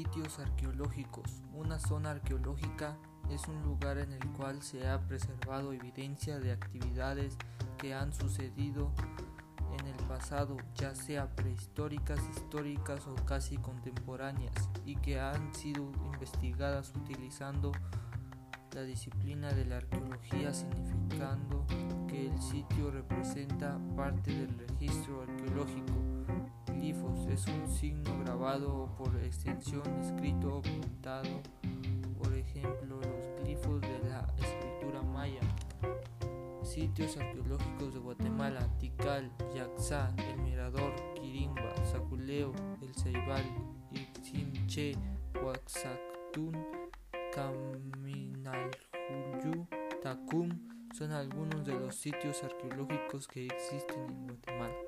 Sitios arqueológicos. Una zona arqueológica es un lugar en el cual se ha preservado evidencia de actividades que han sucedido en el pasado, ya sea prehistóricas, históricas o casi contemporáneas, y que han sido investigadas utilizando la disciplina de la arqueología, significando que el sitio representa parte del registro arqueológico. Es un signo grabado o por extensión escrito o pintado, por ejemplo los glifos de la escritura maya. Sitios arqueológicos de Guatemala, Tikal, Yaxá, El Mirador, Quirimba, Saculeo, El Ceibal, Ixinche, Huaxactún, Caminaljuyu, Tacum son algunos de los sitios arqueológicos que existen en Guatemala.